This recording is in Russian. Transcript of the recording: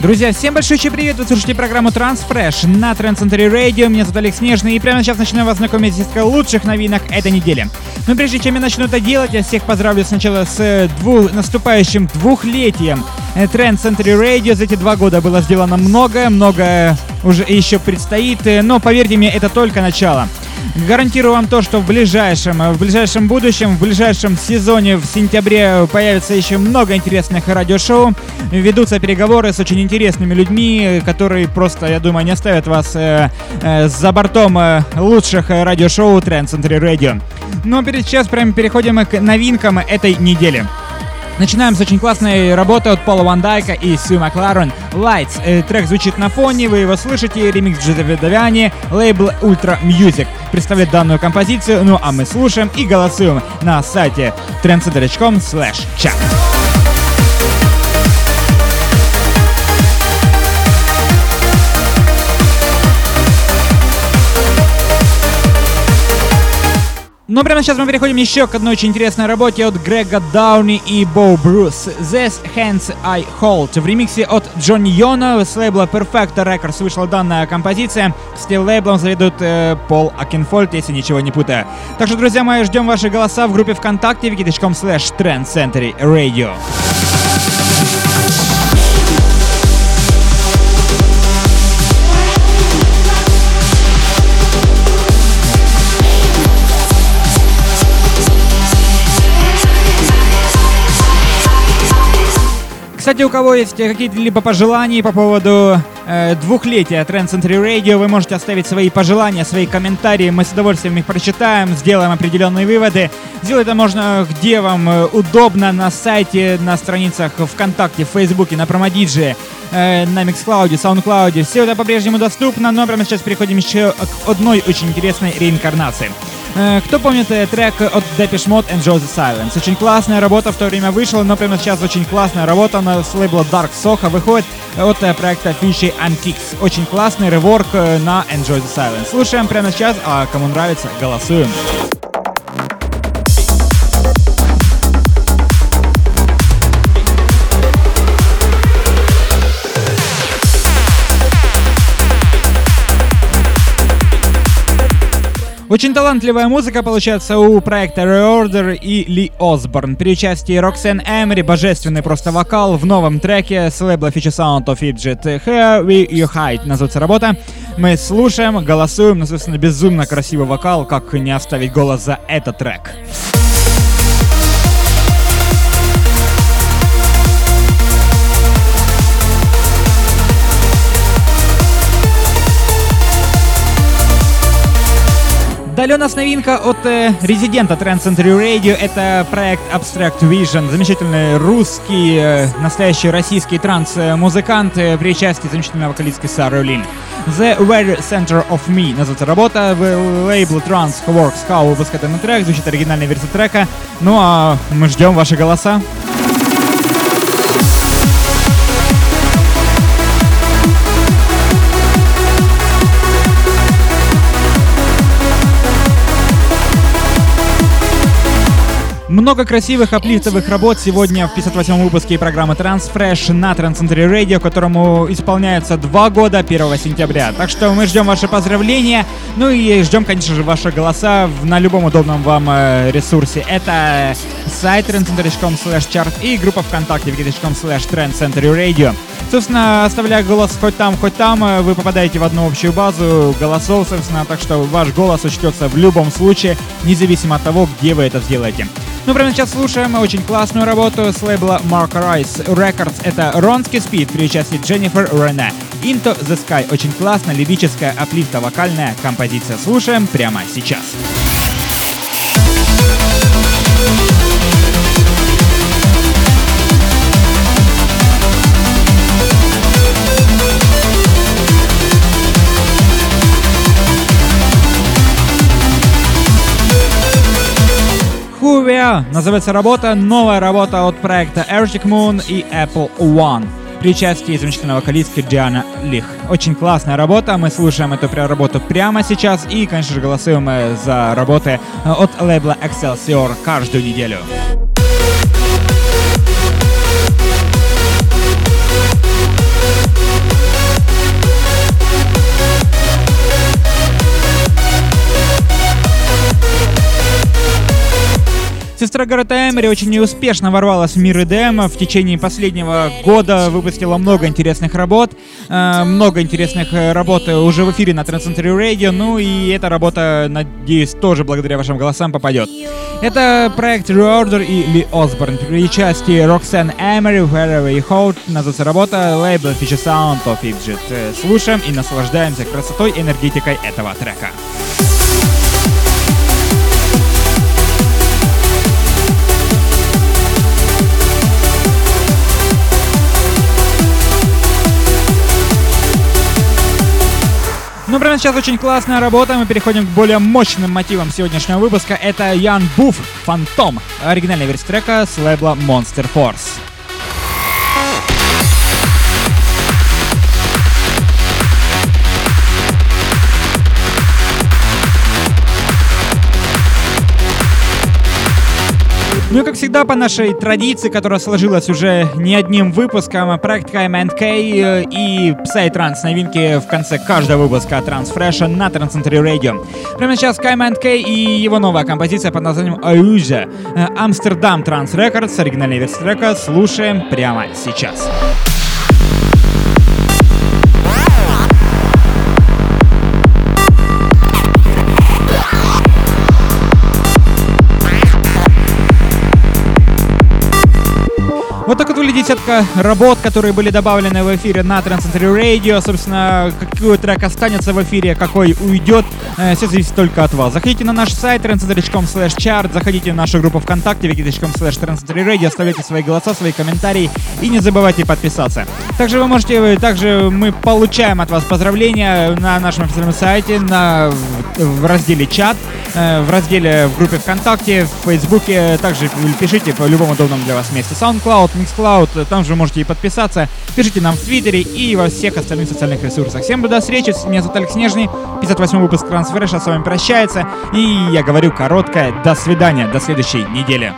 Друзья, всем большой привет! Вы слушаете программу Transfresh на Trendcenter Radio. Меня зовут Олег Снежный, и прямо сейчас начну вас знакомить с лучших новинок этой недели. Но прежде чем я начну это делать, я всех поздравлю сначала с э, двух, наступающим двухлетием Trend Center Radio. За эти два года было сделано многое, многое уже еще предстоит, э, но поверьте мне, это только начало. Гарантирую вам то, что в ближайшем, в ближайшем будущем, в ближайшем сезоне в сентябре появится еще много интересных радиошоу. Ведутся переговоры с очень интересными людьми, которые просто, я думаю, не оставят вас э, э, за бортом э, лучших радиошоу Trend Center Radio. Но перед сейчас прямо переходим к новинкам этой недели. Начинаем с очень классной работы от Пола Ван Дайка и Сью Макларен Lights. Э, трек звучит на фоне, вы его слышите, ремикс Джозефа Давиани, лейбл Ultra Music представляет данную композицию, ну а мы слушаем и голосуем на сайте trancecentury.com slash chat. Но прямо сейчас мы переходим еще к одной очень интересной работе от Грега Дауни и Бо Брус. These Hands I Hold. В ремиксе от Джонни Йоно с лейбла Perfecto Records вышла данная композиция. С лейблом заведует э, Пол Окенфолд, если ничего не путаю. Так что, друзья мои, ждем ваши голоса в группе ВКонтакте wiki.com slash Radio. Кстати, у кого есть какие-либо пожелания по поводу э, двухлетия Trend Century Radio, вы можете оставить свои пожелания, свои комментарии. Мы с удовольствием их прочитаем, сделаем определенные выводы. Сделать это можно где вам э, удобно, на сайте, на страницах ВКонтакте, в Фейсбуке, на Промодиджи, э, на Mixcloud, SoundCloud. Все это по-прежнему доступно, но прямо сейчас переходим еще к одной очень интересной реинкарнации. Э, кто помнит э, трек от Depeche Mode and Joe the Silence? Очень классная работа в то время вышла, но прямо сейчас очень классная работа на с лейбла Dark Soho выходит от э, проекта Fishy and Kicks. Очень классный реворк на Enjoy the Silence. Слушаем прямо сейчас, а кому нравится, голосуем. Очень талантливая музыка получается у проекта Reorder и Ли Осборн. При участии Роксен Эмери божественный просто вокал в новом треке с лейбла Future Sound of Egypt Here We You Hide называется работа. Мы слушаем, голосуем, ну, собственно, безумно красивый вокал, как не оставить голос за этот трек. Далее у нас новинка от э, резидента Trend Century Radio. Это проект Abstract Vision. Замечательный русский, э, настоящий российский транс-музыкант э, при участии замечательной вокалистки Сары Лин. The Very Center of Me называется работа. В лейбл Trans Works How выпускает этот трек. Звучит оригинальная версия трека. Ну а мы ждем ваши голоса. Много красивых аплифтовых работ сегодня в 58-м выпуске программы Transfresh на Трансцентре Radio, которому исполняется два года 1 сентября. Так что мы ждем ваши поздравления, ну и ждем, конечно же, ваши голоса на любом удобном вам э, ресурсе. Это сайт trendcenter.com chart и группа ВКонтакте wiki.com slash Radio. Собственно, оставляя голос хоть там, хоть там, э, вы попадаете в одну общую базу голосов, собственно, так что ваш голос учтется в любом случае, независимо от того, где вы это сделаете. Ну, прямо сейчас слушаем очень классную работу с лейбла Mark Rice Records. Это Ронский Спид при участии Дженнифер Рене. Into the Sky. Очень классная, лирическая, аплифта-вокальная композиция. Слушаем прямо сейчас. Сейчас. Huvia называется работа, новая работа от проекта Arctic Moon и Apple One при участии замечательной вокалистки Диана Лих. Очень классная работа, мы слушаем эту работу прямо сейчас и, конечно же, голосуем за работы от лейбла Excelsior каждую неделю. Сестра Гаррета Эмери очень неуспешно ворвалась в мир EDM. В течение последнего года выпустила много интересных работ. Э, много интересных э, работ уже в эфире на Trend Century Radio. Ну и эта работа, надеюсь, тоже благодаря вашим голосам попадет. Это проект Reorder и Ли Осборн. При части Roxanne Emery, Wherever You Hold, называется работа лейбл Future Sound of Egypt. Э, слушаем и наслаждаемся красотой энергетикой этого трека. Ну, прямо сейчас очень классная работа. Мы переходим к более мощным мотивам сегодняшнего выпуска. Это Ян Буф Фантом. Оригинальная версия трека с лейбла Monster Force. Ну и как всегда, по нашей традиции, которая сложилась уже не одним выпуском, проект KMNK э, и Psytrance новинки в конце каждого выпуска Transfresh на Transcentry Radio. Прямо сейчас KMNK и его новая композиция под названием Аюжа. Амстердам Транс Records, оригинальная версия трека, слушаем прямо сейчас. Сейчас. Сетка работ, которые были добавлены в эфире на Transcentury Radio. Собственно, какой трек останется в эфире, какой уйдет, э, все зависит только от вас. Заходите на наш сайт transcentury.com slash chart, заходите в нашу группу ВКонтакте wiki.com slash radio, оставляйте свои голоса, свои комментарии и не забывайте подписаться. Также вы можете, также мы получаем от вас поздравления на нашем официальном сайте, на, в разделе чат, э, в разделе в группе ВКонтакте, в Фейсбуке. Также пишите по любому удобному для вас месте. SoundCloud, Mixcloud, там же можете и подписаться. Пишите нам в Твиттере и во всех остальных социальных ресурсах. Всем до встречи, меня зовут Алекс Снежный, 58 выпуск Трансфреша с вами прощается. И я говорю короткое «до свидания», до следующей недели.